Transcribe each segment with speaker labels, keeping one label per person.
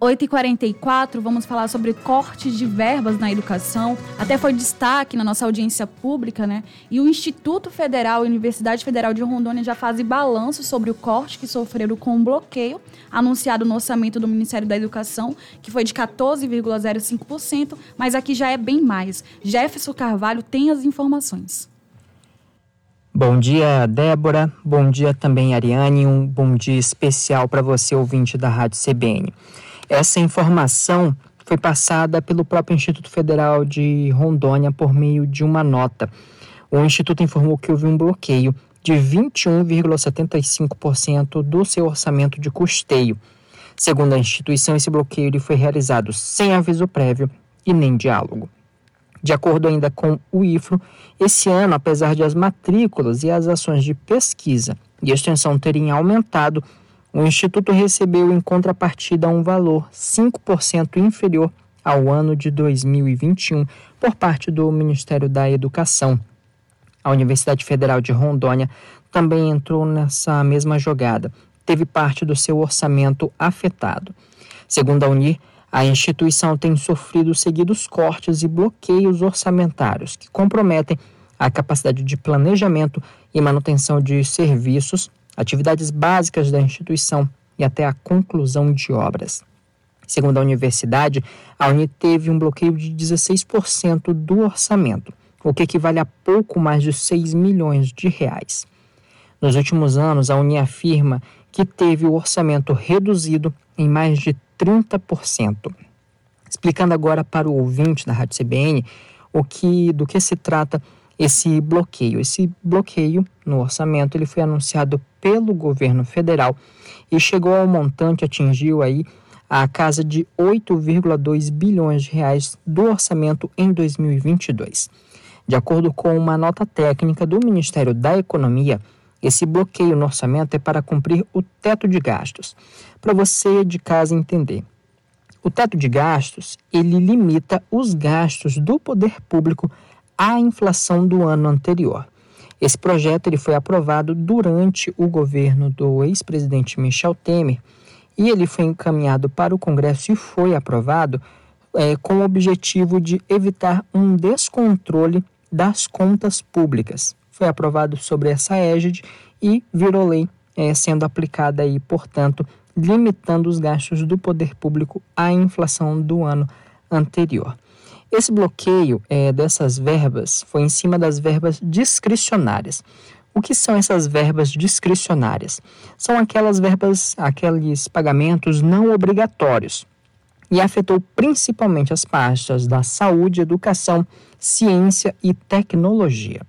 Speaker 1: 8h44, vamos falar sobre cortes de verbas na educação. Até foi destaque na nossa audiência pública, né? E o Instituto Federal e Universidade Federal de Rondônia já fazem balanço sobre o corte que sofreram com o bloqueio anunciado no orçamento do Ministério da Educação, que foi de 14,05%, mas aqui já é bem mais. Jefferson Carvalho tem as informações.
Speaker 2: Bom dia, Débora. Bom dia também, Ariane. Um bom dia especial para você, ouvinte da Rádio CBN. Essa informação foi passada pelo próprio Instituto Federal de Rondônia por meio de uma nota. O Instituto informou que houve um bloqueio de 21,75% do seu orçamento de custeio. Segundo a instituição, esse bloqueio foi realizado sem aviso prévio e nem diálogo. De acordo ainda com o IFRO, esse ano, apesar de as matrículas e as ações de pesquisa e extensão terem aumentado, o Instituto recebeu em contrapartida um valor 5% inferior ao ano de 2021 por parte do Ministério da Educação. A Universidade Federal de Rondônia também entrou nessa mesma jogada, teve parte do seu orçamento afetado. Segundo a Unir, a instituição tem sofrido seguidos cortes e bloqueios orçamentários que comprometem a capacidade de planejamento e manutenção de serviços atividades básicas da instituição e até a conclusão de obras. Segundo a universidade, a Uni teve um bloqueio de 16% do orçamento, o que equivale a pouco mais de 6 milhões de reais. Nos últimos anos, a Uni afirma que teve o orçamento reduzido em mais de 30%. Explicando agora para o ouvinte da Rádio CBN o que, do que se trata esse bloqueio. Esse bloqueio no orçamento ele foi anunciado pelo governo federal e chegou ao montante, atingiu aí a casa de 8,2 bilhões de reais do orçamento em 2022. De acordo com uma nota técnica do Ministério da Economia, esse bloqueio no orçamento é para cumprir o teto de gastos. Para você de casa entender, o teto de gastos ele limita os gastos do poder público à inflação do ano anterior. Esse projeto ele foi aprovado durante o governo do ex-presidente Michel Temer e ele foi encaminhado para o Congresso e foi aprovado é, com o objetivo de evitar um descontrole das contas públicas. Foi aprovado sobre essa égide e virou lei, é, sendo aplicada aí, portanto, limitando os gastos do poder público à inflação do ano anterior. Esse bloqueio é, dessas verbas foi em cima das verbas discricionárias. O que são essas verbas discricionárias? São aquelas verbas, aqueles pagamentos não obrigatórios. E afetou principalmente as pastas da saúde, educação, ciência e tecnologia.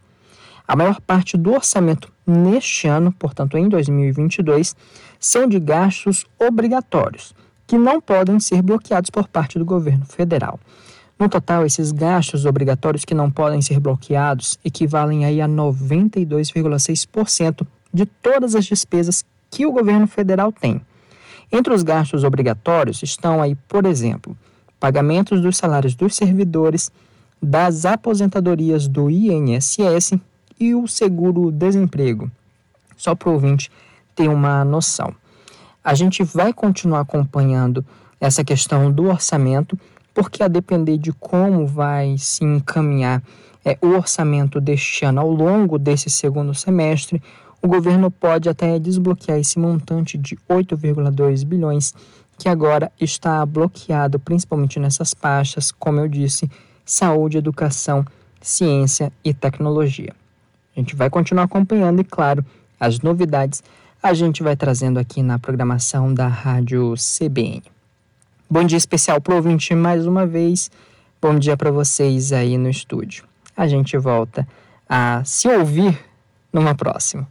Speaker 2: A maior parte do orçamento neste ano, portanto em 2022, são de gastos obrigatórios, que não podem ser bloqueados por parte do governo federal. No total, esses gastos obrigatórios que não podem ser bloqueados equivalem aí a 92,6% de todas as despesas que o governo federal tem. Entre os gastos obrigatórios estão aí, por exemplo, pagamentos dos salários dos servidores, das aposentadorias do INSS e o seguro-desemprego. Só para o ouvinte ter uma noção. A gente vai continuar acompanhando essa questão do orçamento porque a depender de como vai se encaminhar é, o orçamento deste ano ao longo desse segundo semestre, o governo pode até desbloquear esse montante de 8,2 bilhões que agora está bloqueado principalmente nessas pastas, como eu disse, saúde, educação, ciência e tecnologia. A gente vai continuar acompanhando e, claro, as novidades a gente vai trazendo aqui na programação da Rádio CBN. Bom dia especial para o ouvinte mais uma vez. Bom dia para vocês aí no estúdio. A gente volta a se ouvir numa próxima.